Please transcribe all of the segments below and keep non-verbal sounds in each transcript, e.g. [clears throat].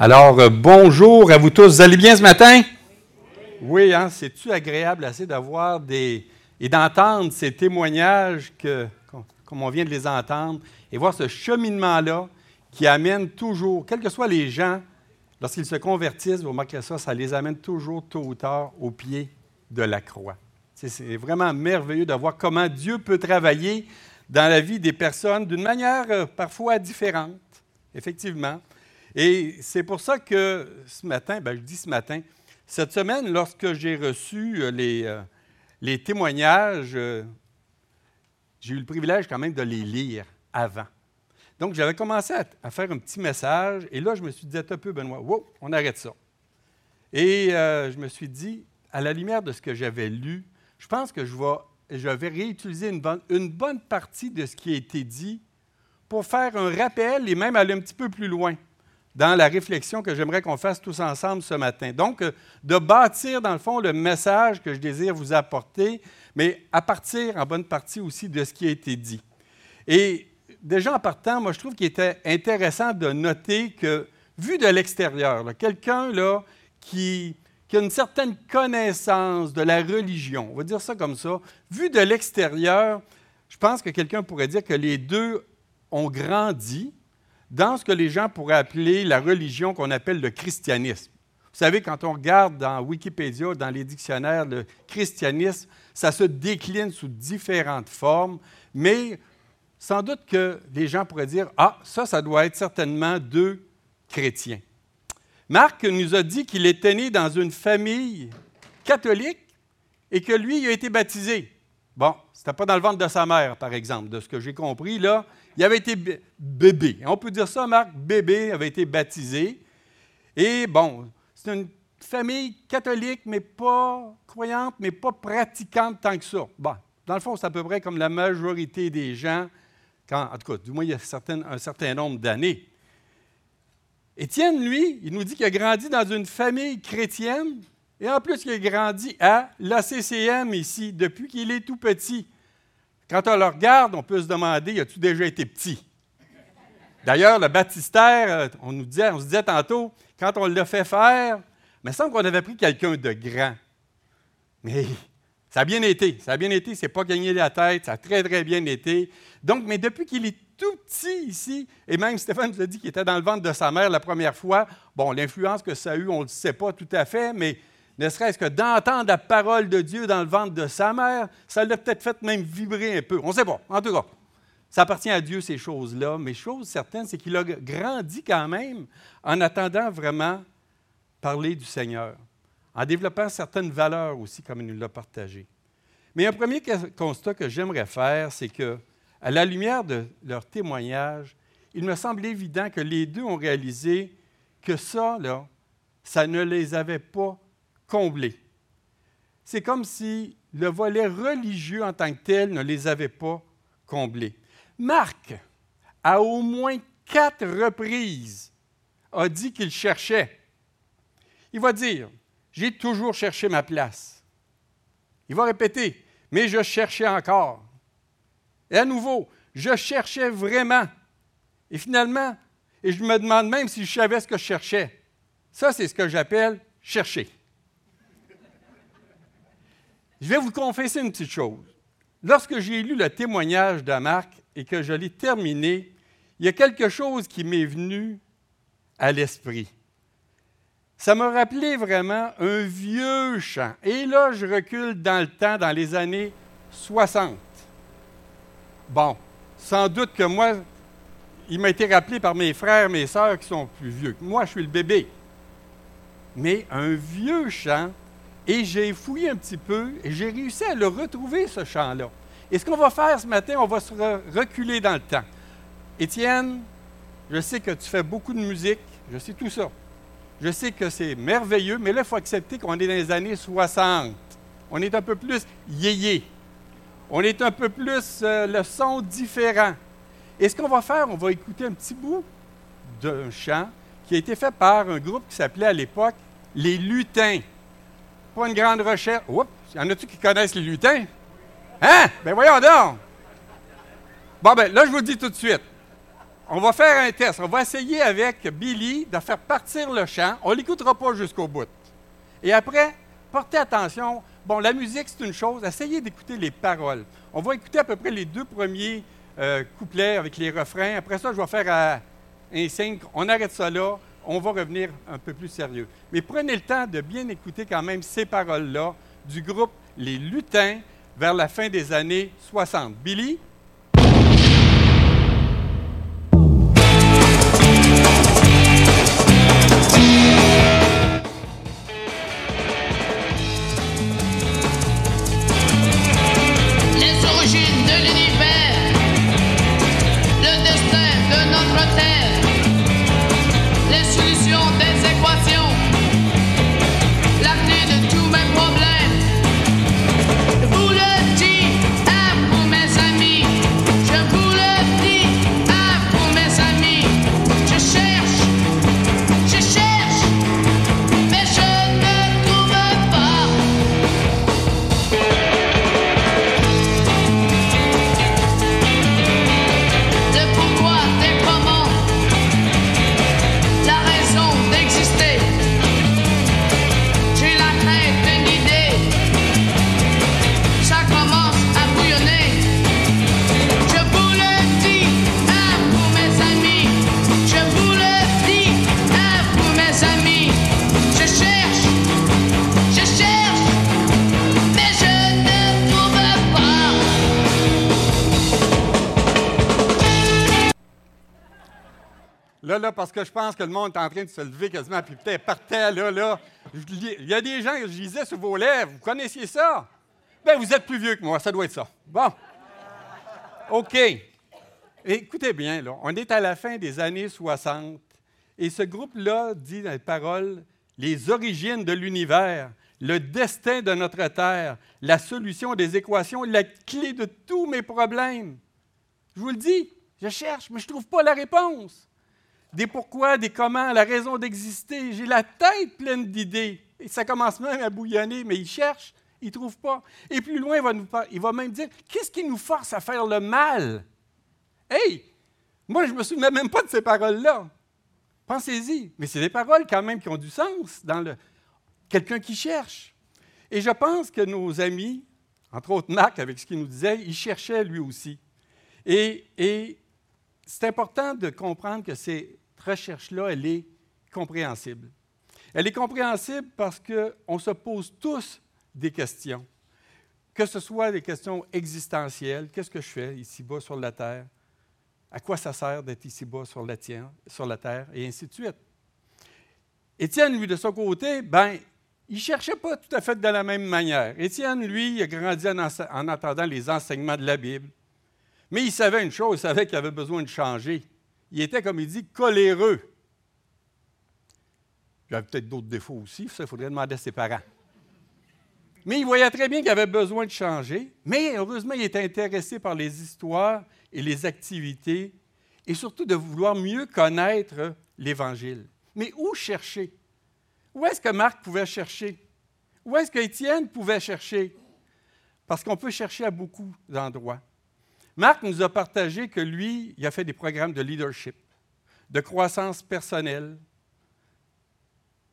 Alors, euh, bonjour à vous tous. Vous allez bien ce matin? Oui, hein, c'est-tu agréable assez d'avoir des. et d'entendre ces témoignages comme on vient de les entendre, et voir ce cheminement-là qui amène toujours, quels que soient les gens, lorsqu'ils se convertissent, vous remarquerez ça, ça les amène toujours tôt ou tard au pied de la croix. C'est vraiment merveilleux de voir comment Dieu peut travailler dans la vie des personnes d'une manière euh, parfois différente, effectivement. Et c'est pour ça que ce matin, ben, je dis ce matin, cette semaine, lorsque j'ai reçu euh, les, euh, les témoignages, euh, j'ai eu le privilège quand même de les lire avant. Donc, j'avais commencé à, faire un petit message, et là, je me suis dit un peu, Benoît, wow, on arrête ça. Et je me suis dit, à la lumière de ce que j'avais lu, je pense que je vais, réutiliser une bonne partie de ce qui a été dit pour faire un rappel et même aller un petit peu plus loin dans la réflexion que j'aimerais qu'on fasse tous ensemble ce matin. Donc, euh, de bâtir, dans le fond, le message que je désire vous apporter, mais à partir, en bonne partie aussi, de ce qui a été dit. Et déjà en partant, moi, je trouve qu'il était intéressant de noter que, vu de l'extérieur, quelqu'un qui, qui a une certaine connaissance de la religion, on va dire ça comme ça, vu de l'extérieur, je pense que quelqu'un pourrait dire que les deux ont grandi, dans ce que les gens pourraient appeler la religion qu'on appelle le christianisme. Vous savez, quand on regarde dans Wikipédia, dans les dictionnaires, le christianisme, ça se décline sous différentes formes, mais sans doute que les gens pourraient dire, ah, ça, ça doit être certainement deux chrétiens. Marc nous a dit qu'il était né dans une famille catholique et que lui, il a été baptisé. Bon, ce n'était pas dans le ventre de sa mère, par exemple, de ce que j'ai compris, là. Il avait été bébé. On peut dire ça, Marc, bébé avait été baptisé. Et bon, c'est une famille catholique, mais pas croyante, mais pas pratiquante tant que ça. Bon, dans le fond, c'est à peu près comme la majorité des gens, quand, en tout cas, du moins, il y a un certain nombre d'années. Étienne, lui, il nous dit qu'il a grandi dans une famille chrétienne, et en plus, il a grandi à l'ACCM ici, depuis qu'il est tout petit. Quand on le regarde, on peut se demander, as-tu déjà été petit? D'ailleurs, le baptistère, euh, on nous disait, on se disait tantôt, quand on l'a fait faire, il me semble qu'on avait pris quelqu'un de grand. Mais ça a bien été, ça a bien été, c'est pas gagné la tête, ça a très, très bien été. Donc, mais depuis qu'il est tout petit ici, et même Stéphane nous a dit qu'il était dans le ventre de sa mère la première fois, bon, l'influence que ça a eu, on ne le sait pas tout à fait, mais ne serait-ce que d'entendre la parole de Dieu dans le ventre de sa mère, ça l'a peut-être fait même vibrer un peu. On ne sait pas. En tout cas, ça appartient à Dieu, ces choses-là. Mais chose certaine, c'est qu'il a grandi quand même en attendant vraiment parler du Seigneur, en développant certaines valeurs aussi, comme il nous l'a partagé. Mais un premier constat que j'aimerais faire, c'est que, à la lumière de leur témoignage, il me semble évident que les deux ont réalisé que ça, là, ça ne les avait pas comblés. C'est comme si le volet religieux en tant que tel ne les avait pas comblés. Marc, à au moins quatre reprises, a dit qu'il cherchait. Il va dire, j'ai toujours cherché ma place. Il va répéter, mais je cherchais encore. Et à nouveau, je cherchais vraiment. Et finalement, et je me demande même si je savais ce que je cherchais. Ça, c'est ce que j'appelle chercher. Je vais vous confesser une petite chose. Lorsque j'ai lu le témoignage de Marc et que je l'ai terminé, il y a quelque chose qui m'est venu à l'esprit. Ça m'a rappelé vraiment un vieux chant. Et là, je recule dans le temps, dans les années 60. Bon, sans doute que moi, il m'a été rappelé par mes frères, mes sœurs qui sont plus vieux. Moi, je suis le bébé. Mais un vieux chant et j'ai fouillé un petit peu et j'ai réussi à le retrouver, ce chant-là. Et ce qu'on va faire ce matin, on va se reculer dans le temps. Étienne, je sais que tu fais beaucoup de musique, je sais tout ça. Je sais que c'est merveilleux, mais là, il faut accepter qu'on est dans les années 60. On est un peu plus yéyé. On est un peu plus euh, le son différent. Et ce qu'on va faire, on va écouter un petit bout d'un chant qui a été fait par un groupe qui s'appelait à l'époque les Lutins une grande recherche. Oups, y en a-tu qui connaissent les lutins? Hein? Ben voyons donc! Bon, ben là, je vous dis tout de suite. on va faire un test. On va essayer avec Billy de faire partir le chant. On ne l'écoutera pas jusqu'au bout. Et après, portez attention. Bon, la musique, c'est une chose. Essayez d'écouter les paroles. On va écouter à peu près les deux premiers euh, couplets avec les refrains. Après ça, je vais faire un signe. On arrête ça là. On va revenir un peu plus sérieux. Mais prenez le temps de bien écouter quand même ces paroles-là du groupe Les Lutins vers la fin des années 60. Billy? Parce que je pense que le monde est en train de se lever quasiment, puis peut-être par terre, là, là. Il y a des gens, je disais sur vos lèvres, vous connaissiez ça? Bien, vous êtes plus vieux que moi, ça doit être ça. Bon. OK. Écoutez bien, là, on est à la fin des années 60, et ce groupe-là dit dans les paroles les origines de l'univers, le destin de notre Terre, la solution des équations, la clé de tous mes problèmes. Je vous le dis, je cherche, mais je ne trouve pas la réponse des pourquoi, des comment, la raison d'exister. J'ai la tête pleine d'idées. Et ça commence même à bouillonner, mais il cherche, il ne trouve pas. Et plus loin, il va, même dire Qu'est-ce qui nous force à faire le mal? Hey Moi, je ne me souviens même pas de ces paroles-là. Pensez-y. Mais c'est des paroles quand même qui ont du sens dans le. Quelqu'un qui cherche. Et je pense que nos amis, entre autres Marc, avec ce qu'il nous disait, il cherchait lui aussi. Et c'est important de comprendre que cette recherche-là, elle est compréhensible. Elle est compréhensible parce qu'on se pose tous des questions, que ce soit des questions existentielles, qu'est-ce que je fais ici-bas sur la terre, à quoi ça sert d'être ici-bas sur la, terre, et ainsi de suite. Étienne, lui, de son côté, ben, il ne cherchait pas tout à fait de la même manière. Étienne, lui, a grandi en, en entendant les enseignements de la Bible. Mais il savait une chose, il savait qu'il avait besoin de changer. Il était, comme il dit, coléreux. Il avait peut-être d'autres défauts aussi, ça, il faudrait demander à ses parents. Mais il voyait très bien qu'il avait besoin de changer. Mais heureusement, il était intéressé par les histoires et les activités, et surtout de vouloir mieux connaître l'Évangile. Mais où chercher? Où est-ce que Marc pouvait chercher? Où est-ce qu'Étienne pouvait chercher? Parce qu'on peut chercher à beaucoup d'endroits. Marc nous a partagé que lui, il a fait des programmes de leadership, de croissance personnelle.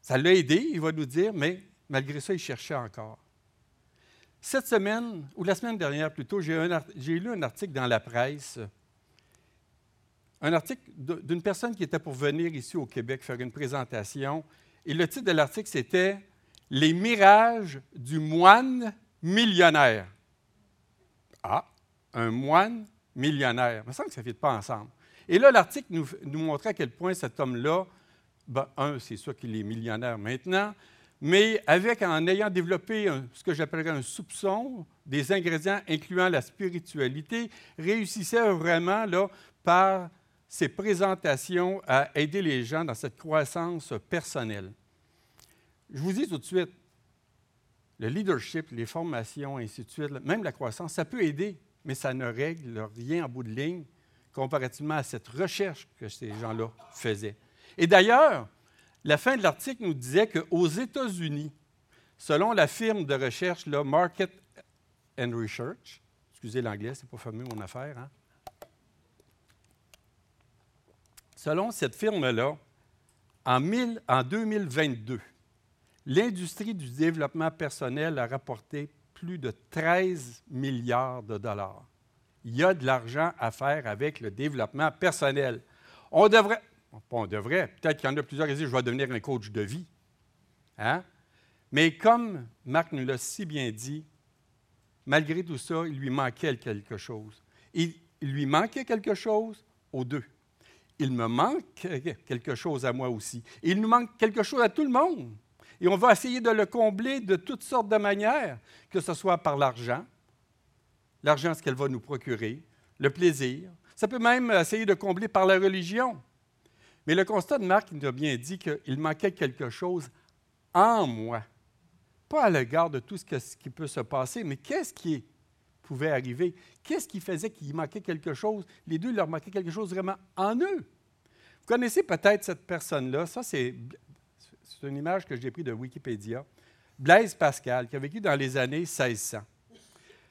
Ça l'a aidé, il va nous dire, mais malgré ça, il cherchait encore. Cette semaine, ou la semaine dernière plutôt, j'ai, lu un article dans la presse, un article d'une personne qui était pour venir ici au Québec faire une présentation. Et le titre de l'article, c'était Les mirages du moine millionnaire. Ah, un moine millionnaire. Il me semble que ça ne fit pas ensemble. Et là, l'article nous, montrait à quel point cet homme-là, ben, un, c'est sûr qu'il est millionnaire maintenant, mais avec, en ayant développé ce que j'appellerais un soupçon des ingrédients incluant la spiritualité, réussissait vraiment là, par ses présentations à aider les gens dans cette croissance personnelle. Je vous dis tout de suite, le leadership, les formations, ainsi de suite, même la croissance, ça peut aider mais ça ne règle rien en bout de ligne comparativement à cette recherche que ces gens-là faisaient. Et d'ailleurs, la fin de l'article nous disait qu'aux États-Unis, selon la firme de recherche Market and Research, excusez l'anglais, c'est pas fameux mon affaire, hein? selon cette firme-là, en, en 2022, l'industrie du développement personnel a rapporté plus de 13 milliards de dollars. Il y a de l'argent à faire avec le développement personnel. On devrait, on devrait, peut-être qu'il y en a plusieurs qui disent je vais devenir un coach de vie. Hein? Mais comme Marc nous l'a si bien dit, malgré tout ça, il lui manquait quelque chose. Il, il lui manquait quelque chose aux deux. Il me manque quelque chose à moi aussi. Il nous manque quelque chose à tout le monde. Et on va essayer de le combler de toutes sortes de manières, que ce soit par l'argent, l'argent, ce qu'elle va nous procurer, le plaisir. Ça peut même essayer de combler par la religion. Mais le constat de Marc nous a bien dit qu'il manquait quelque chose en moi. Pas à l'égard de tout ce, qui peut se passer, mais qu'est-ce qui pouvait arriver? Qu'est-ce qui faisait qu'il manquait quelque chose? Les deux, leur manquait quelque chose vraiment en eux. Vous connaissez peut-être cette personne-là. Ça, c'est c'est une image que j'ai prise de Wikipédia. Blaise Pascal, qui a vécu dans les années 1600.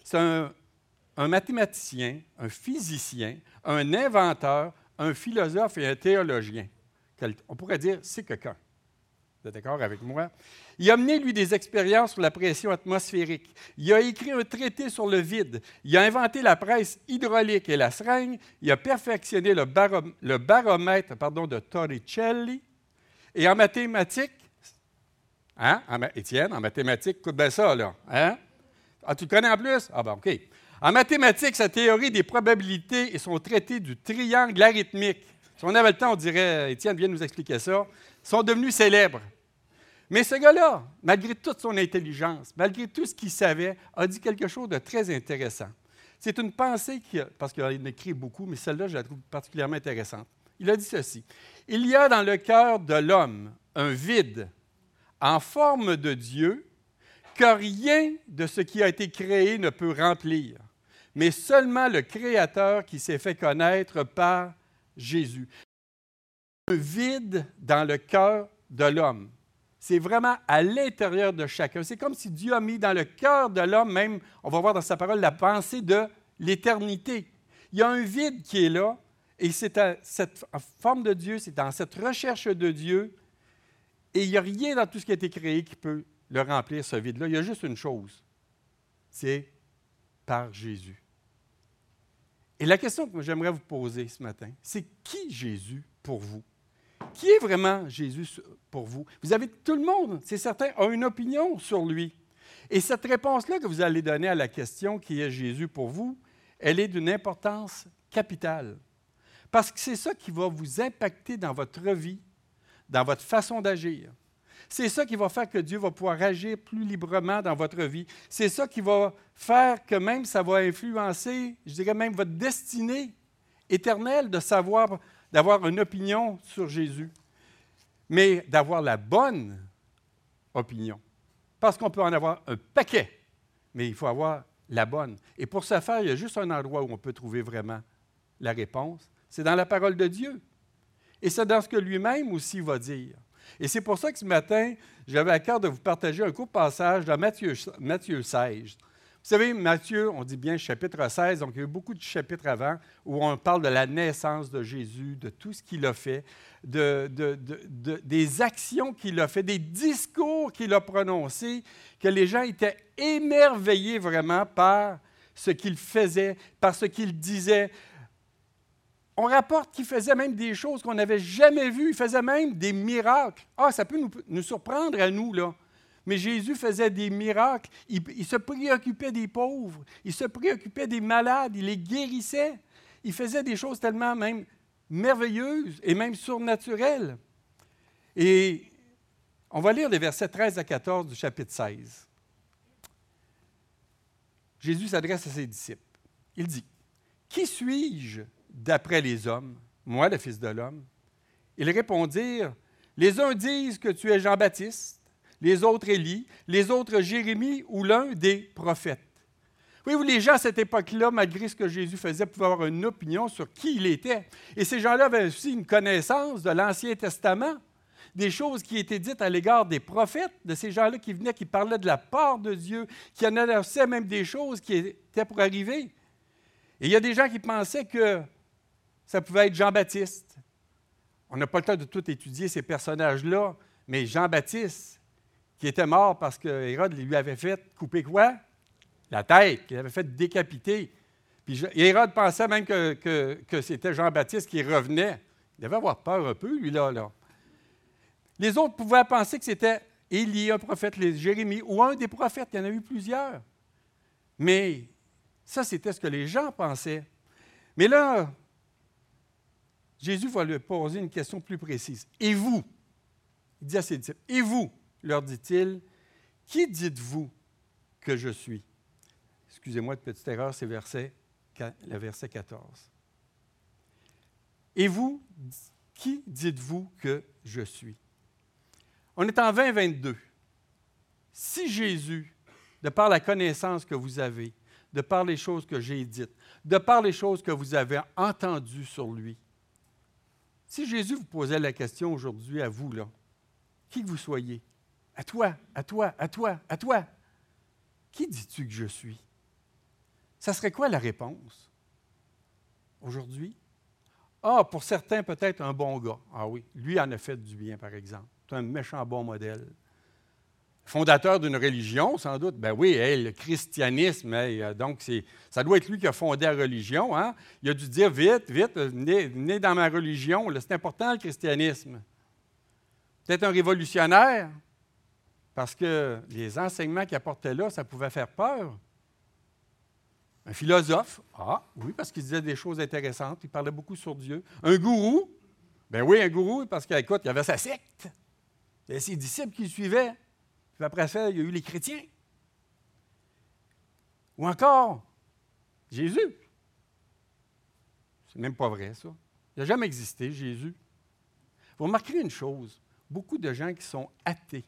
C'est un, mathématicien, un physicien, un inventeur, un philosophe et un théologien. On pourrait dire, c'est quelqu'un. Vous êtes d'accord avec moi? Il a mené, lui, des expériences sur la pression atmosphérique. Il a écrit un traité sur le vide. Il a inventé la presse hydraulique et la seringue. Il a perfectionné le, baromètre de Torricelli. Et en mathématiques, hein? Étienne, en mathématiques, écoute bien ça, là. Hein? Ah, tu le connais en plus? Ah, ben, OK. En mathématiques, sa théorie des probabilités et son traité du triangle arithmique, si on avait le temps, on dirait, Étienne vient nous expliquer ça, sont devenus célèbres. Mais ce gars-là, malgré toute son intelligence, malgré tout ce qu'il savait, a dit quelque chose de très intéressant. C'est une pensée qui, parce qu'il a écrit beaucoup, mais celle-là, je la trouve particulièrement intéressante. Il a dit ceci. Il y a dans le cœur de l'homme un vide en forme de Dieu que rien de ce qui a été créé ne peut remplir, mais seulement le Créateur qui s'est fait connaître par Jésus. Un vide dans le cœur de l'homme. C'est vraiment à l'intérieur de chacun. C'est comme si Dieu a mis dans le cœur de l'homme, même, on va voir dans sa parole, la pensée de l'éternité. Il y a un vide qui est là, et c'est cette forme de Dieu, c'est dans cette recherche de Dieu, et il n'y a rien dans tout ce qui a été créé qui peut le remplir, ce vide-là. Il y a juste une chose, c'est par Jésus. Et la question que j'aimerais vous poser ce matin, c'est qui Jésus pour vous? Qui est vraiment Jésus pour vous? Vous avez tout le monde, c'est certain, a une opinion sur lui. Et cette réponse-là que vous allez donner à la question qui est Jésus pour vous, elle est d'une importance capitale. Parce que c'est ça qui va vous impacter dans votre vie, dans votre façon d'agir. C'est ça qui va faire que Dieu va pouvoir agir plus librement dans votre vie. C'est ça qui va faire que même ça va influencer, je dirais même votre destinée éternelle de savoir, d'avoir une opinion sur Jésus. Mais d'avoir la bonne opinion. Parce qu'on peut en avoir un paquet, mais il faut avoir la bonne. Et pour ce faire, il y a juste un endroit où on peut trouver vraiment la réponse, c'est dans la parole de Dieu. Et c'est dans ce que lui-même aussi va dire. Et c'est pour ça que ce matin, j'avais à cœur de vous partager un court passage de Matthieu, Matthieu 16. Vous savez, Matthieu, on dit bien chapitre 16, donc il y a eu beaucoup de chapitres avant où on parle de la naissance de Jésus, de tout ce qu'il a fait, de, des actions qu'il a fait, des discours qu'il a prononcés, que les gens étaient émerveillés vraiment par ce qu'il faisait, par ce qu'il disait. On rapporte qu'il faisait même des choses qu'on n'avait jamais vues. Il faisait même des miracles. Ah, ça peut nous, surprendre à nous, là. Mais Jésus faisait des miracles. Il, il, se préoccupait des pauvres. Il se préoccupait des malades. Il les guérissait. Il faisait des choses tellement même merveilleuses et même surnaturelles. Et on va lire les versets 13 à 14 du chapitre 16. Jésus s'adresse à ses disciples. Il dit, Qui suis-je d'après les hommes, moi le Fils de l'homme? Ils répondirent, les uns disent que tu es Jean-Baptiste, les autres Élie, les autres Jérémie ou l'un des prophètes. Voyez-vous, les gens à cette époque-là, malgré ce que Jésus faisait, pouvaient avoir une opinion sur qui il était. Et ces gens-là avaient aussi une connaissance de l'Ancien Testament, des choses qui étaient dites à l'égard des prophètes, de ces gens-là qui venaient, qui parlaient de la part de Dieu, qui annonçaient même des choses qui étaient pour arriver. Et il y a des gens qui pensaient que ça pouvait être Jean-Baptiste. on n'a pas le temps de tout étudier ces personnages-là, mais Jean-Baptiste, qui était mort parce que Hérode lui avait fait couper quoi? La tête, qu'il avait fait décapiter. Puis Hérode pensait même que, c'était Jean-Baptiste qui revenait. Il devait avoir peur un peu, lui-là. Là. Les autres pouvaient penser que c'était Élie, un prophète, Jérémie, ou un des prophètes. Il y en a eu plusieurs. Mais ça, c'était ce que les gens pensaient. Mais là, Jésus va lui poser une question plus précise. Et vous? Il dit à ses disciples, et vous, leur dit-il, qui dites-vous que je suis? Excusez-moi de petite erreur, c'est le verset 14. Et vous, qui dites-vous que je suis? On est en 2022. Si Jésus, de par la connaissance que vous avez, de par les choses que j'ai dites, de par les choses que vous avez entendues sur lui, si Jésus vous posait la question aujourd'hui à vous, là, qui que vous soyez, à toi, à toi, à toi, à toi, qui dis-tu que je suis? Ça serait quoi la réponse aujourd'hui? Ah, pour certains, peut-être un bon gars. Ah oui, lui en a fait du bien, par exemple. C'est un méchant bon modèle. Fondateur d'une religion, sans doute. Ben oui, le christianisme, euh, donc ça doit être lui qui a fondé la religion. Hein? Il a dû dire vite, vite, venez, dans ma religion. C'est important le christianisme. Peut-être un révolutionnaire, parce que les enseignements qu'il apportait là, ça pouvait faire peur. Un philosophe, ah oui, parce qu'il disait des choses intéressantes, il parlait beaucoup sur Dieu. Un gourou, ben oui, un gourou, parce qu'écoute, il y avait sa secte. Il y avait ses disciples qui le suivaient. Puis après ça, il y a eu les chrétiens. Ou encore, Jésus. C'est même pas vrai, ça. Il n'a jamais existé, Jésus. Vous remarquerez une chose beaucoup de gens qui sont athées,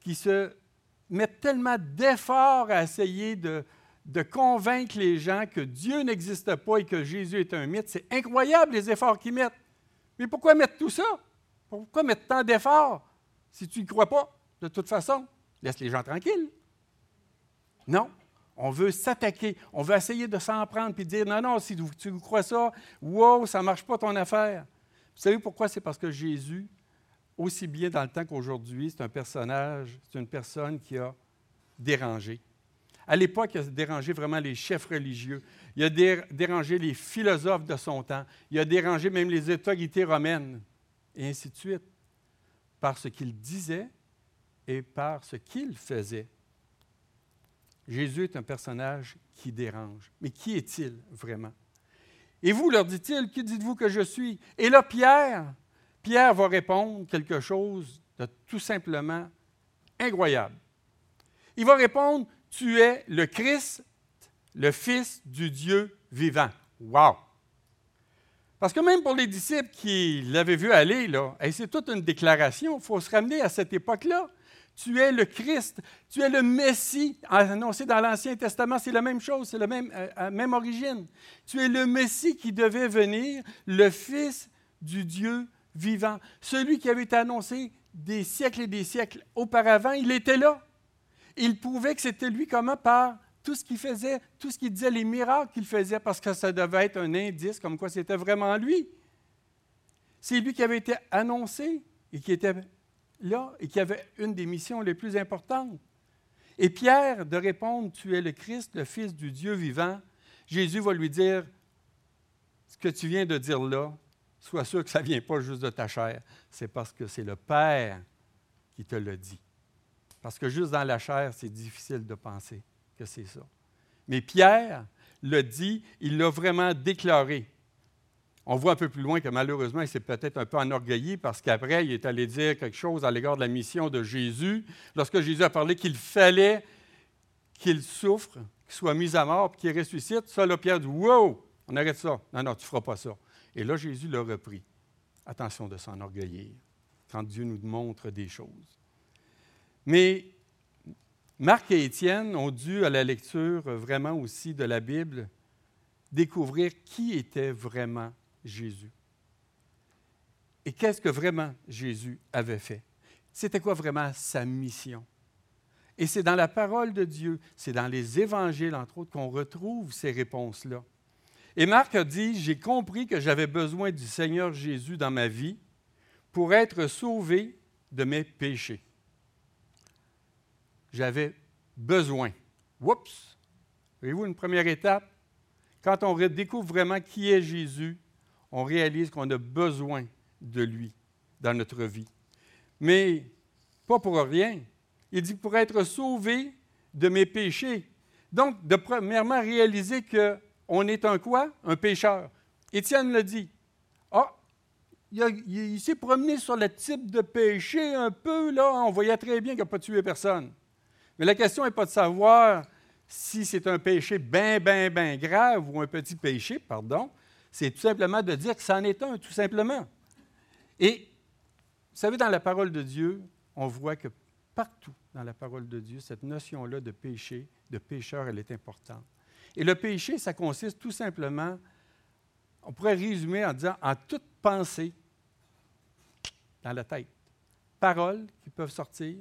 qui se mettent tellement d'efforts à essayer de, de convaincre les gens que Dieu n'existe pas et que Jésus est un mythe. C'est incroyable les efforts qu'ils mettent. Mais pourquoi mettre tout ça? Pourquoi mettre tant d'efforts? Si tu n'y crois pas? De toute façon, laisse les gens tranquilles. Non. On veut s'attaquer. On veut essayer de s'en prendre puis dire non, non, si tu crois ça, wow, ça ne marche pas ton affaire. Vous savez pourquoi? C'est parce que Jésus, aussi bien dans le temps qu'aujourd'hui, c'est un personnage, c'est une personne qui a dérangé. À l'époque, il a dérangé vraiment les chefs religieux. Il a dérangé les philosophes de son temps. Il a dérangé même les autorités romaines, et ainsi de suite, par ce qu'il disait et par ce qu'il faisait. Jésus est un personnage qui dérange. Mais qui est-il vraiment? Et vous, leur dit-il, qui dites-vous que je suis? Et là, Pierre, Pierre va répondre quelque chose de tout simplement incroyable. Il va répondre, tu es le Christ, le Fils du Dieu vivant. Wow! Parce que même pour les disciples qui l'avaient vu aller, là, c'est toute une déclaration. Il faut se ramener à cette époque-là. Tu es le Christ, tu es le Messie, annoncé dans l'Ancien Testament, c'est la même chose, c'est la même, euh, même origine. Tu es le Messie qui devait venir, le Fils du Dieu vivant. Celui qui avait été annoncé des siècles et des siècles auparavant, il était là. Il prouvait que c'était lui comment? Par tout ce qu'il faisait, tout ce qu'il disait, les miracles qu'il faisait, parce que ça devait être un indice comme quoi c'était vraiment lui. C'est lui qui avait été annoncé et qui était là et qui avait une des missions les plus importantes. Et Pierre, de répondre, Tu es le Christ, le Fils du Dieu vivant, Jésus va lui dire, ce que tu viens de dire là, sois sûr que ça ne vient pas juste de ta chair, c'est parce que c'est le Père qui te le dit. Parce que juste dans la chair, c'est difficile de penser c'est ça. Mais Pierre le dit, il l'a vraiment déclaré. On voit un peu plus loin que malheureusement, il s'est peut-être un peu enorgueilli parce qu'après, il est allé dire quelque chose à l'égard de la mission de Jésus. Lorsque Jésus a parlé qu'il fallait qu'il souffre, qu'il soit mis à mort, puis qu'il ressuscite, ça, là, Pierre dit Wow, on arrête ça. Non, non, tu ne feras pas ça. Et là, Jésus l'a repris. Attention de s'enorgueillir quand Dieu nous montre des choses. Mais Marc et Étienne ont dû, à la lecture vraiment aussi de la Bible, découvrir qui était vraiment Jésus. Et qu'est-ce que vraiment Jésus avait fait? C'était quoi vraiment sa mission? Et c'est dans la parole de Dieu, c'est dans les évangiles, entre autres, qu'on retrouve ces réponses-là. Et Marc a dit, j'ai compris que j'avais besoin du Seigneur Jésus dans ma vie pour être sauvé de mes péchés. J'avais besoin. Oups! Voyez-vous une première étape? Quand on découvre vraiment qui est Jésus, on réalise qu'on a besoin de lui dans notre vie. Mais pas pour rien. Il dit pour être sauvé de mes péchés. Donc, de premièrement réaliser qu'on est un quoi? Un pécheur. Étienne le dit. Ah, il, s'est promené sur le type de péché un peu, là. On voyait très bien qu'il n'a pas tué personne. Mais la question n'est pas de savoir si c'est un péché bien, bien, bien grave ou un petit péché, pardon. C'est tout simplement de dire que c'en est un, tout simplement. Et, vous savez, dans la parole de Dieu, on voit que partout dans la parole de Dieu, cette notion-là de péché, de pécheur, elle est importante. Et le péché, ça consiste tout simplement, on pourrait résumer en disant, en toute pensée dans la tête, paroles qui peuvent sortir,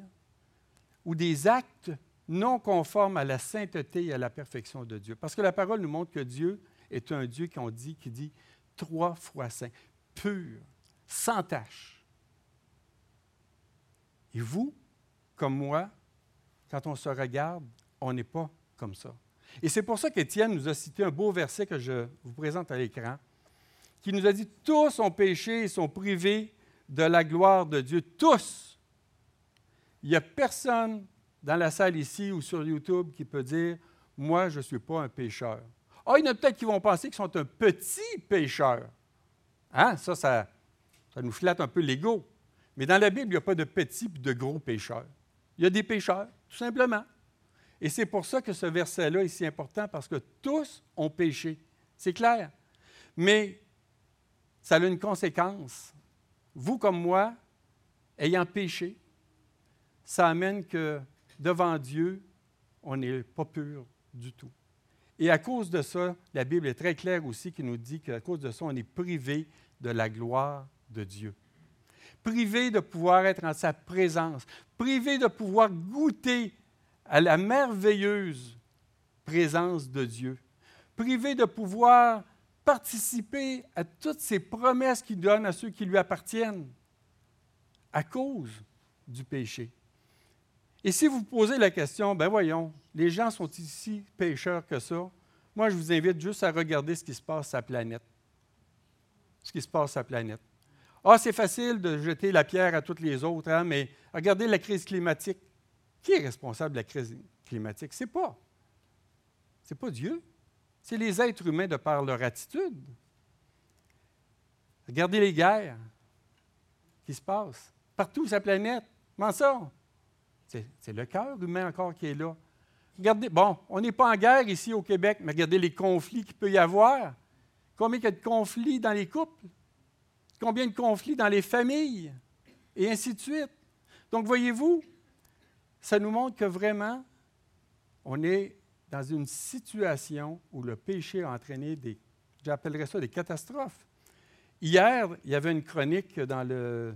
ou des actes non conformes à la sainteté et à la perfection de Dieu. Parce que la parole nous montre que Dieu est un Dieu qu'on dit, qui dit trois fois saint, pur, sans tache. Et vous, comme moi, quand on se regarde, on n'est pas comme ça. Et c'est pour ça qu'Étienne nous a cité un beau verset que je vous présente à l'écran, qui nous a dit Tous ont péché et sont privés de la gloire de Dieu. Tous. Il n'y a personne dans la salle ici ou sur YouTube qui peut dire Moi, je ne suis pas un pécheur. Ah, il y en a peut-être qui vont penser qu'ils sont un petit pécheur. Hein? Ça, ça, ça nous flatte un peu l'ego. Mais dans la Bible, il n'y a pas de petits et de gros pécheurs. Il y a des pécheurs, tout simplement. Et c'est pour ça que ce verset-là est si important, parce que tous ont péché. C'est clair. Mais ça a une conséquence. Vous comme moi, ayant péché, ça amène que devant Dieu, on n'est pas pur du tout. Et à cause de ça, la Bible est très claire aussi qui nous dit qu'à cause de ça, on est privé de la gloire de Dieu. Privé de pouvoir être en sa présence, privé de pouvoir goûter à la merveilleuse présence de Dieu, privé de pouvoir participer à toutes ces promesses qu'il donne à ceux qui lui appartiennent à cause du péché. Et si vous posez la question, ben voyons, les gens sont ici pécheurs que ça, moi je vous invite juste à regarder ce qui se passe sur la planète. Ce qui se passe sur la planète. Ah, c'est facile de jeter la pierre à toutes les autres, hein, mais regardez la crise climatique. Qui est responsable de la crise climatique? Ce n'est pas. C'est pas Dieu. C'est les êtres humains de par leur attitude. Regardez les guerres qui se passent partout sur la planète. Comment ça? C'est le cœur humain encore qui est là. Regardez, bon, on n'est pas en guerre ici au Québec, mais regardez les conflits qu'il peut y avoir. Combien il y a de conflits dans les couples? Combien de conflits dans les familles? Et ainsi de suite. Donc, voyez-vous, ça nous montre que vraiment, on est dans une situation où le péché a entraîné des, j'appellerais ça des catastrophes. Hier, il y avait une chronique dans, le,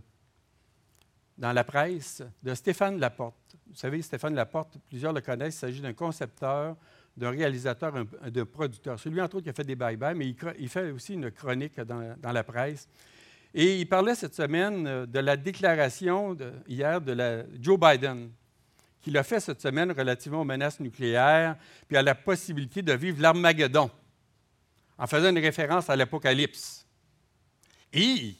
dans la presse de Stéphane Laporte. Vous savez, Stéphane Laporte, plusieurs le connaissent, il s'agit d'un concepteur, d'un réalisateur, d'un producteur. Celui, entre autres, qui a fait des bye-bye, mais il, fait aussi une chronique dans, la presse. Et il parlait cette semaine euh, de la déclaration hier de Joe Biden, qu'il a fait cette semaine relativement aux menaces nucléaires, puis à la possibilité de vivre l'Armageddon, en faisant une référence à l'Apocalypse. Et,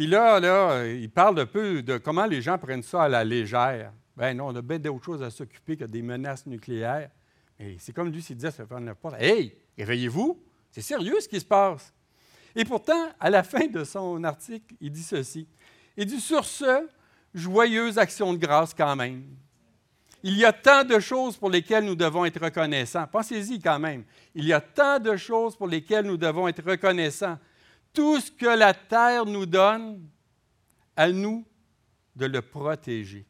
puis là, là, il parle un peu de comment les gens prennent ça à la légère. Ben non, on a bien d'autres choses à s'occuper que des menaces nucléaires. Et c'est comme lui s'il disait, ça fait n'importe Hey, réveillez-vous, c'est sérieux ce qui se passe. Et pourtant, à la fin de son article, il dit ceci. Il dit Sur ce, joyeuse action de grâce quand même. Il y a tant de choses pour lesquelles nous devons être reconnaissants. Pensez-y quand même. Il y a tant de choses pour lesquelles nous devons être reconnaissants. Tout ce que la terre nous donne, à nous de le protéger.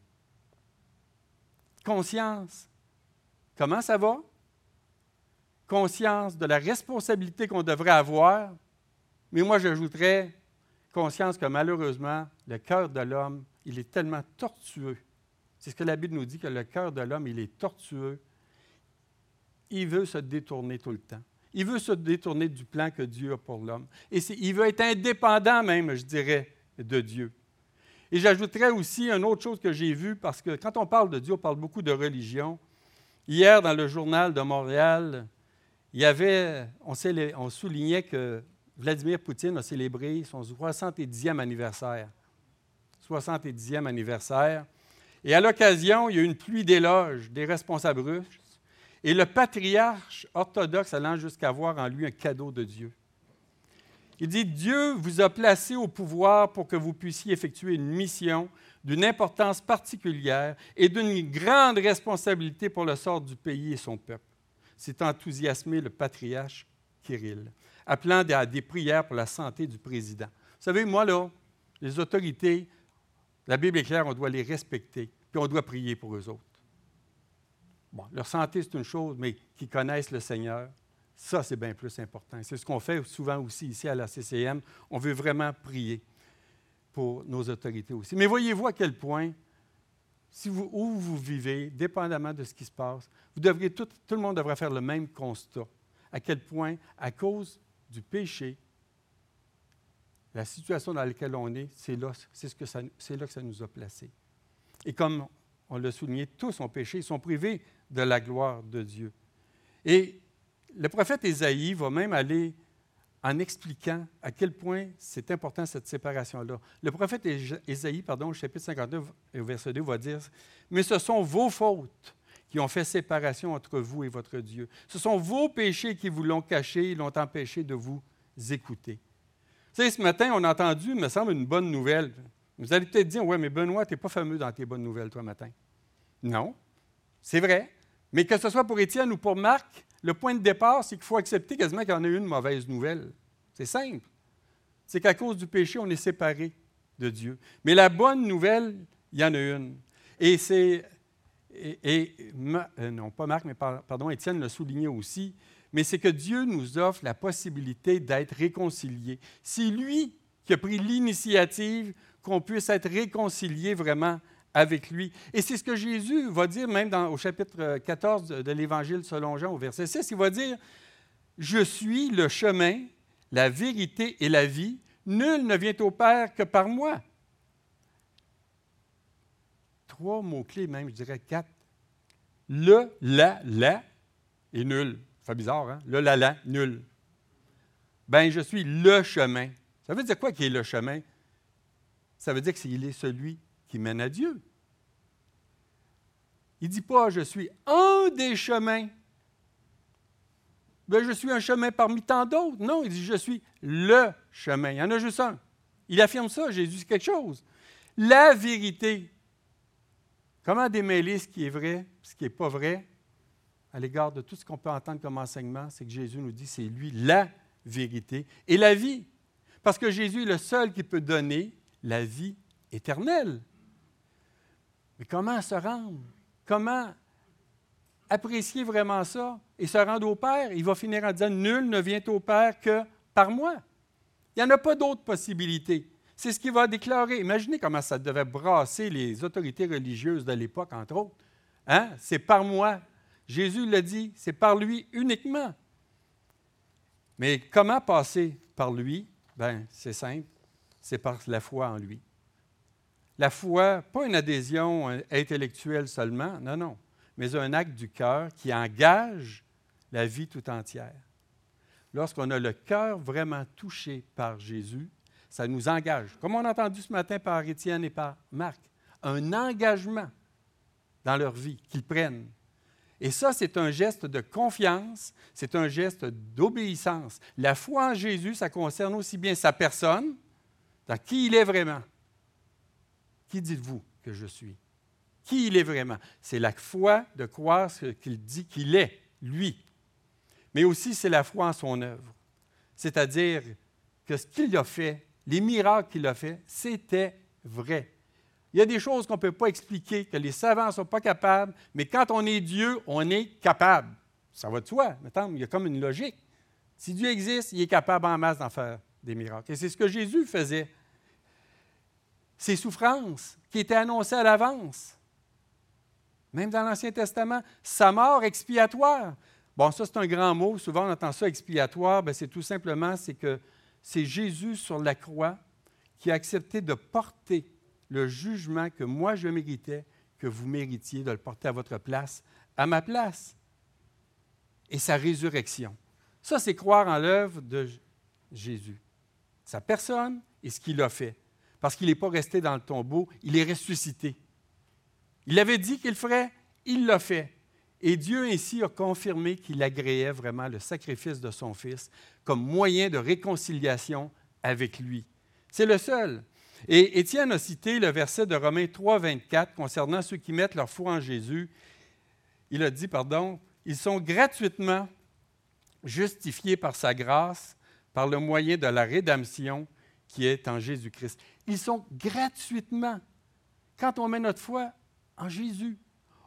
Conscience. Comment ça va? Conscience de la responsabilité qu'on devrait avoir. Mais moi, j'ajouterais conscience que malheureusement, le cœur de l'homme il est tellement tortueux. C'est ce que la Bible nous dit, que le cœur de l'homme, il est tortueux. Il veut se détourner tout le temps. Il veut se détourner du plan que Dieu a pour l'homme. Et il veut être indépendant même, je dirais, de Dieu. Et j'ajouterais aussi une autre chose que j'ai vue, parce que quand on parle de Dieu, on parle beaucoup de religion. Hier, dans le journal de Montréal, il y avait, on, on soulignait que Vladimir Poutine a célébré son 70e anniversaire. 70e anniversaire. Et à l'occasion, il y a eu une pluie d'éloges des responsables russes et le patriarche orthodoxe allant jusqu'à voir en lui un cadeau de Dieu. Il dit, Dieu vous a placé au pouvoir pour que vous puissiez effectuer une mission d'une importance particulière et d'une grande responsabilité pour le sort du pays et son peuple. C'est enthousiasmé le patriarche Kirill, appelant à des prières pour la santé du président. Vous savez, moi, là, les autorités, la Bible est claire, on doit les respecter, puis on doit prier pour eux autres. Bon, leur santé, c'est une chose, mais qu'ils connaissent le Seigneur, ça, c'est bien plus important. C'est ce qu'on fait souvent aussi ici à la CCM. On veut vraiment prier pour nos autorités aussi. Mais voyez-vous à quel point, où vous vivez, dépendamment de ce qui se passe, tout, le monde devrait faire le même constat. À quel point, à cause du péché, la situation dans laquelle on est, c'est là, que ça, c'est là que ça nous a placés. Et comme on l'a souligné, tous ont péché, ils sont privés de la gloire de Dieu. Et le prophète Ésaïe va même aller en expliquant à quel point c'est important cette séparation-là. Le prophète Ésaïe, pardon, au chapitre 59, au verset 2, va dire Mais ce sont vos fautes qui ont fait séparation entre vous et votre Dieu. Ce sont vos péchés qui vous l'ont caché et l'ont empêché de vous écouter. Vous savez, ce matin, on a entendu, il me semble, une bonne nouvelle. Vous allez peut-être dire Ouais, mais Benoît, tu n'es pas fameux dans tes bonnes nouvelles, toi, matin. Non, c'est vrai. Mais que ce soit pour Étienne ou pour Marc, le point de départ, c'est qu'il faut accepter quasiment qu'il y en a une mauvaise nouvelle. C'est simple. C'est qu'à cause du péché, on est séparé de Dieu. Mais la bonne nouvelle, il y en a une. Et c'est. Et, euh, non, pas Marc, mais pardon, Étienne l'a souligné aussi, mais c'est que Dieu nous offre la possibilité d'être réconciliés. C'est lui qui a pris l'initiative qu'on puisse être réconciliés vraiment avec lui. Et c'est ce que Jésus va dire même au chapitre 14 de, l'Évangile selon Jean, au verset 6. Il va dire, Je suis le chemin, la vérité et la vie. Nul ne vient au Père que par moi. Trois mots-clés même, je dirais quatre. Le, la, la et nul. Fait bizarre, hein? Le, la, la, nul. Ben, je suis le chemin. Ça veut dire quoi qui est le chemin? Ça veut dire qu'il est celui qui mène à Dieu. Il ne dit pas je suis un des chemins. Ben, je suis un chemin parmi tant d'autres. Non, il dit je suis le chemin. Il y en a juste un. Il affirme ça, Jésus, c'est quelque chose. La vérité. Comment démêler ce qui est vrai, ce qui n'est pas vrai? À l'égard de tout ce qu'on peut entendre comme enseignement, c'est que Jésus nous dit c'est lui la vérité et la vie. Parce que Jésus est le seul qui peut donner la vie éternelle. Mais comment se rendre? Comment apprécier vraiment ça et se rendre au Père? Il va finir en disant, Nul ne vient au Père que par moi. Il n'y en a pas d'autres possibilités. C'est ce qu'il va déclarer. Imaginez comment ça devait brasser les autorités religieuses de l'époque, entre autres. Hein? C'est par moi. Jésus l'a dit, c'est par lui uniquement. Mais comment passer par lui? Ben, c'est simple, c'est par la foi en lui. La foi, pas une adhésion euh, intellectuelle seulement, non, non, mais un acte du cœur qui engage la vie tout entière. Lorsqu'on a le cœur vraiment touché par Jésus, ça nous engage, comme on a entendu ce matin par Étienne et par Marc, un engagement dans leur vie qu'ils prennent. Et ça, c'est un geste de confiance, c'est un geste d'obéissance. La foi en Jésus, ça concerne aussi bien sa personne, dans qui il est vraiment, qui dites-vous que je suis? Qui il est vraiment? C'est la foi de croire ce qu'il dit qu'il est, lui. Mais aussi, c'est la foi en son œuvre. C'est-à-dire que ce qu'il a fait, les miracles qu'il a fait, c'était vrai. Il y a des choses qu'on ne peut pas expliquer, que les savants ne sont pas capables, mais quand on est Dieu, on est capable. Ça va de soi. il y a comme une logique. Si Dieu existe, il est capable en masse d'en faire des miracles. Et c'est ce que Jésus faisait ses souffrances qui étaient annoncées à l'avance. Même dans l'Ancien Testament, sa mort expiatoire. Bon, ça, c'est un grand mot. Souvent, on entend ça expiatoire. Ben, c'est tout simplement, c'est que c'est Jésus sur la croix qui a accepté de porter le jugement que moi je méritais, que vous méritiez, de le porter à votre place, à ma place. Et sa résurrection. Ça, c'est croire en l'œuvre de Jésus. Sa personne et ce qu'il a fait. Parce qu'il n'est pas resté dans le tombeau, il est ressuscité. Il avait dit qu'il ferait, il l'a fait. Et Dieu ainsi a confirmé qu'il agréait vraiment le sacrifice de son Fils comme moyen de réconciliation avec lui. C'est le seul. Et Étienne a cité le verset de Romains 3, 24 concernant ceux qui mettent leur foi en Jésus. Il a dit, pardon, ils sont gratuitement justifiés par sa grâce, par le moyen de la rédemption qui est en Jésus-Christ. Ils sont gratuitement. Quand on met notre foi en Jésus,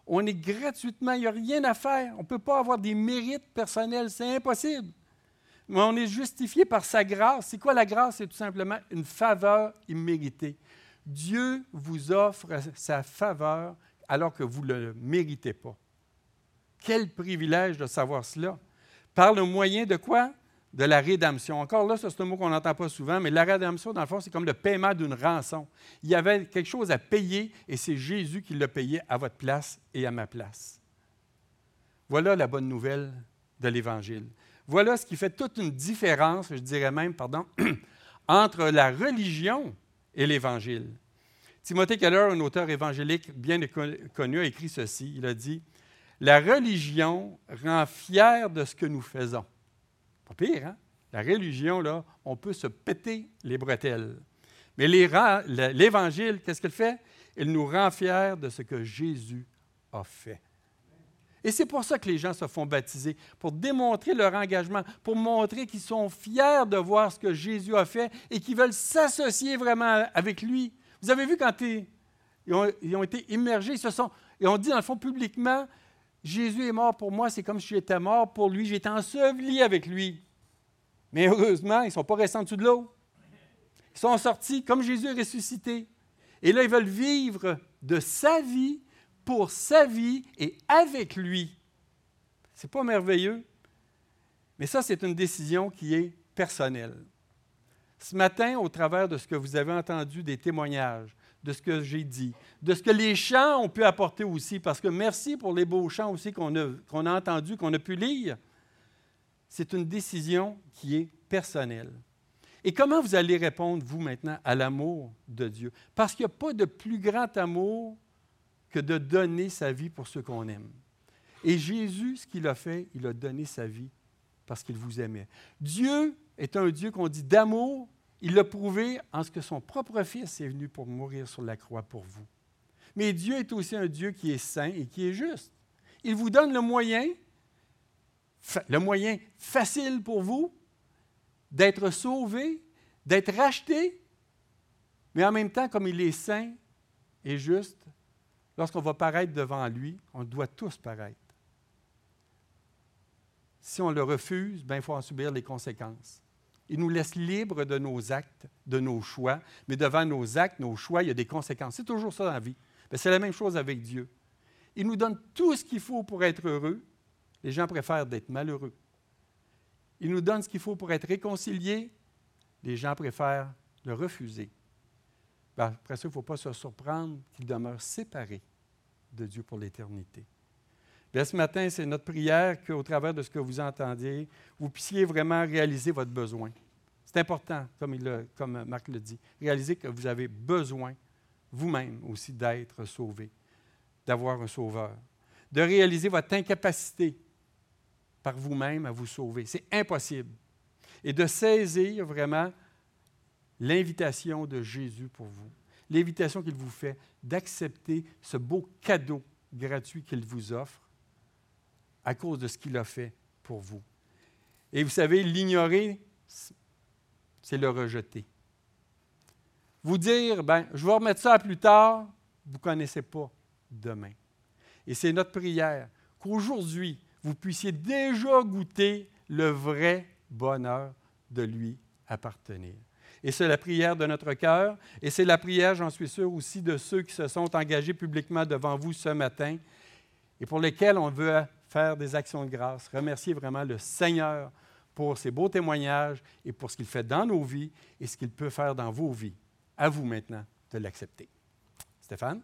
on est gratuitement, il n'y a rien à faire. On ne peut pas avoir des mérites personnels, c'est impossible. Mais on est justifié par sa grâce. C'est quoi la grâce? C'est tout simplement une faveur imméritée. Dieu vous offre sa faveur alors que vous ne le méritez pas. Quel privilège de savoir cela. Par le moyen de quoi? De la rédemption. Encore là, c'est un mot qu'on n'entend pas souvent, mais la rédemption, dans le fond, c'est comme le paiement d'une rançon. Il y avait quelque chose à payer et c'est Jésus qui l'a payé à votre place et à ma place. Voilà la bonne nouvelle de l'Évangile. Voilà ce qui fait toute une différence, je dirais même, pardon, [clears throat] entre la religion et l'Évangile. Timothée Keller, un auteur évangélique bien connu, a écrit ceci. Il a dit La religion rend fier de ce que nous faisons. Pas pire, hein? La religion, là, on peut se péter les bretelles. Mais l'Évangile, qu'est-ce qu'il fait? Il nous rend fiers de ce que Jésus a fait. Et c'est pour ça que les gens se font baptiser, pour démontrer leur engagement, pour montrer qu'ils sont fiers de voir ce que Jésus a fait et qu'ils veulent s'associer vraiment avec lui. Vous avez vu quand ils ont, été immergés, ils se et on dit dans le fond publiquement, Jésus est mort pour moi, c'est comme si j'étais mort pour lui, j'étais enseveli avec lui. Mais heureusement, ils ne sont pas restés en dessous de l'eau. Ils sont sortis comme Jésus est ressuscité. Et là, ils veulent vivre de sa vie pour sa vie et avec lui. C'est pas merveilleux? Mais ça, c'est une décision qui est personnelle. Ce matin, au travers de ce que vous avez entendu des témoignages, de ce que j'ai dit, de ce que les chants ont pu apporter aussi, parce que merci pour les beaux chants aussi qu'on a, entendus, qu'on a pu lire, c'est une décision qui est personnelle. Et comment vous allez répondre, vous, maintenant, à l'amour de Dieu? Parce qu'il n'y a pas de plus grand amour que de donner sa vie pour ceux qu'on aime. Et Jésus, ce qu'il a fait, il a donné sa vie parce qu'il vous aimait. Dieu est un Dieu qu'on dit d'amour. Il l'a prouvé en ce que son propre Fils est venu pour mourir sur la croix pour vous. Mais Dieu est aussi un Dieu qui est saint et qui est juste. Il vous donne le moyen, le moyen facile pour vous d'être sauvé, d'être racheté, mais en même temps, comme il est saint et juste, lorsqu'on va paraître devant lui, on doit tous paraître. Si on le refuse, ben, il faut en subir les conséquences. Il nous laisse libres de nos actes, de nos choix, mais devant nos actes, nos choix, il y a des conséquences. C'est toujours ça dans la vie. C'est la même chose avec Dieu. Il nous donne tout ce qu'il faut pour être heureux. Les gens préfèrent d'être malheureux. Il nous donne ce qu'il faut pour être réconciliés. Les gens préfèrent le refuser. Ben, après ça, il ne faut pas se surprendre qu'il demeure séparé de Dieu pour l'éternité. Bien, ce matin, c'est notre prière qu'au travers de ce que vous entendiez, vous puissiez vraiment réaliser votre besoin. C'est important, comme, Marc le dit, réaliser que vous avez besoin vous-même aussi d'être sauvé, d'avoir un sauveur, de réaliser votre incapacité par vous-même à vous sauver. C'est impossible. Et de saisir vraiment l'invitation de Jésus pour vous, l'invitation qu'il vous fait d'accepter ce beau cadeau gratuit qu'il vous offre à cause de ce qu'il a fait pour vous. Et vous savez, l'ignorer, c'est le rejeter. Vous dire, ben, je vais remettre ça à plus tard, vous ne connaissez pas demain. Et c'est notre prière qu'aujourd'hui, vous puissiez déjà goûter le vrai bonheur de lui appartenir. Et c'est la prière de notre cœur, et c'est la prière, j'en suis sûr, aussi de ceux qui se sont engagés publiquement devant vous ce matin, et pour lesquels on veut faire des actions de grâce, remercier vraiment le Seigneur pour ses beaux témoignages et pour ce qu'il fait dans nos vies et ce qu'il peut faire dans vos vies. À vous maintenant de l'accepter. Stéphane?